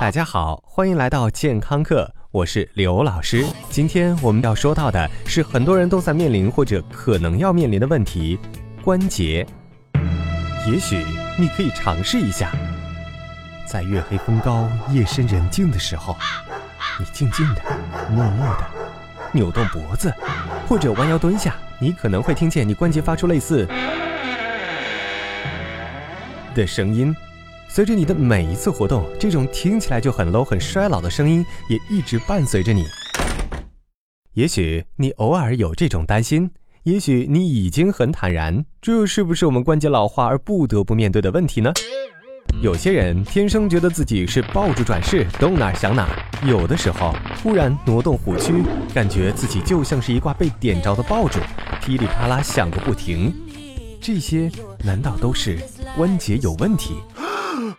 大家好，欢迎来到健康课，我是刘老师。今天我们要说到的是很多人都在面临或者可能要面临的问题——关节。也许你可以尝试一下，在月黑风高、夜深人静的时候，你静静的、默默的扭动脖子，或者弯腰蹲下，你可能会听见你关节发出类似的声音。随着你的每一次活动，这种听起来就很 low、很衰老的声音也一直伴随着你。也许你偶尔有这种担心，也许你已经很坦然，这是不是我们关节老化而不得不面对的问题呢？有些人天生觉得自己是爆竹转世，动哪想哪；有的时候突然挪动虎躯，感觉自己就像是一挂被点着的爆竹，噼里啪啦响个不停。这些难道都是关节有问题？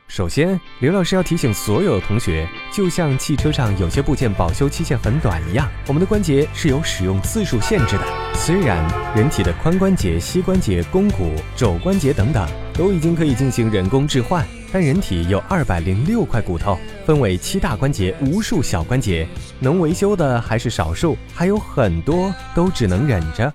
首先，刘老师要提醒所有的同学，就像汽车上有些部件保修期限很短一样，我们的关节是有使用次数限制的。虽然人体的髋关节、膝关节、肱骨、肘关节等等都已经可以进行人工置换，但人体有二百零六块骨头，分为七大关节、无数小关节，能维修的还是少数，还有很多都只能忍着。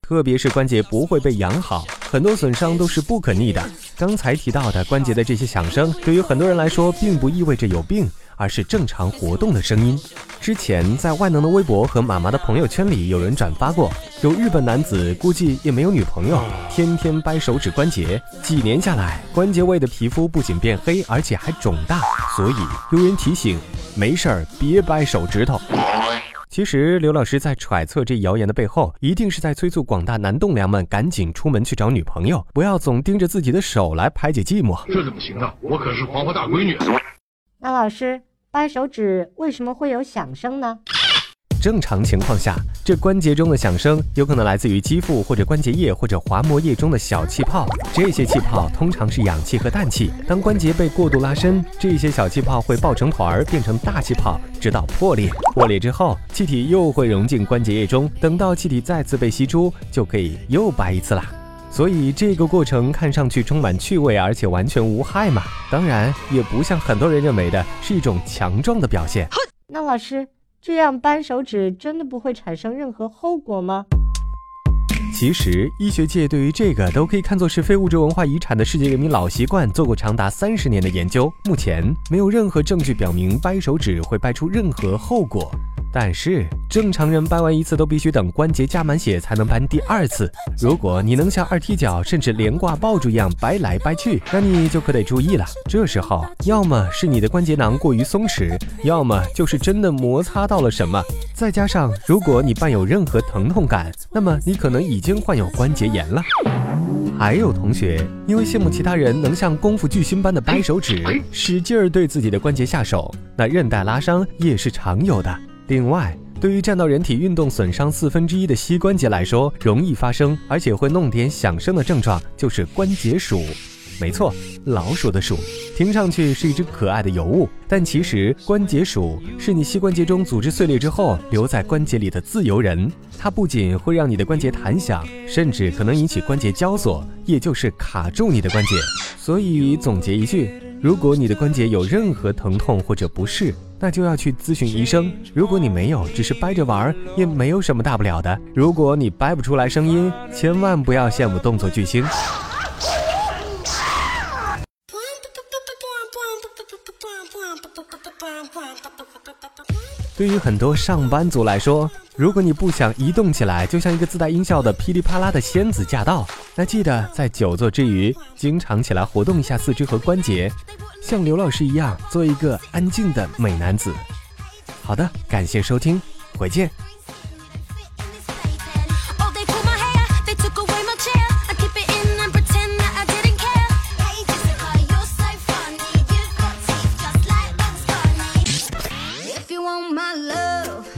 特别是关节不会被养好，很多损伤都是不可逆的。刚才提到的关节的这些响声，对于很多人来说，并不意味着有病，而是正常活动的声音。之前在万能的微博和妈妈的朋友圈里，有人转发过，有日本男子估计也没有女朋友，天天掰手指关节，几年下来，关节位的皮肤不仅变黑，而且还肿大。所以有人提醒，没事儿别掰手指头。其实，刘老师在揣测这谣言的背后，一定是在催促广大男栋梁们赶紧出门去找女朋友，不要总盯着自己的手来排解寂寞。这怎么行呢？我可是黄花大闺女。那老师，掰手指为什么会有响声呢？正常情况下，这关节中的响声有可能来自于肌肤或者关节液或者滑膜液中的小气泡。这些气泡通常是氧气和氮气。当关节被过度拉伸，这些小气泡会爆成团儿，变成大气泡，直到破裂。破裂之后，气体又会融进关节液中。等到气体再次被吸出，就可以又掰一次啦。所以这个过程看上去充满趣味，而且完全无害嘛。当然，也不像很多人认为的是一种强壮的表现。那老师。这样掰手指真的不会产生任何后果吗？其实，医学界对于这个都可以看作是非物质文化遗产的世界人民老习惯，做过长达三十年的研究，目前没有任何证据表明掰手指会掰出任何后果。但是正常人掰完一次都必须等关节加满血才能掰第二次。如果你能像二踢脚甚至连挂爆竹一样掰来掰去，那你就可得注意了。这时候要么是你的关节囊过于松弛，要么就是真的摩擦到了什么。再加上如果你伴有任何疼痛感，那么你可能已经患有关节炎了。还有同学因为羡慕其他人能像功夫巨星般的掰手指，使劲儿对自己的关节下手，那韧带拉伤也是常有的。另外，对于占到人体运动损伤四分之一的膝关节来说，容易发生而且会弄点响声的症状就是关节鼠。没错，老鼠的鼠，听上去是一只可爱的尤物，但其实关节鼠是你膝关节中组织碎裂之后留在关节里的自由人。它不仅会让你的关节弹响，甚至可能引起关节交锁，也就是卡住你的关节。所以总结一句，如果你的关节有任何疼痛或者不适，那就要去咨询医生。如果你没有，只是掰着玩儿，也没有什么大不了的。如果你掰不出来声音，千万不要羡慕动作巨星。对于很多上班族来说，如果你不想移动起来就像一个自带音效的噼里啪啦的仙子驾到，那记得在久坐之余，经常起来活动一下四肢和关节。像刘老师一样，做一个安静的美男子。好的，感谢收听，回见。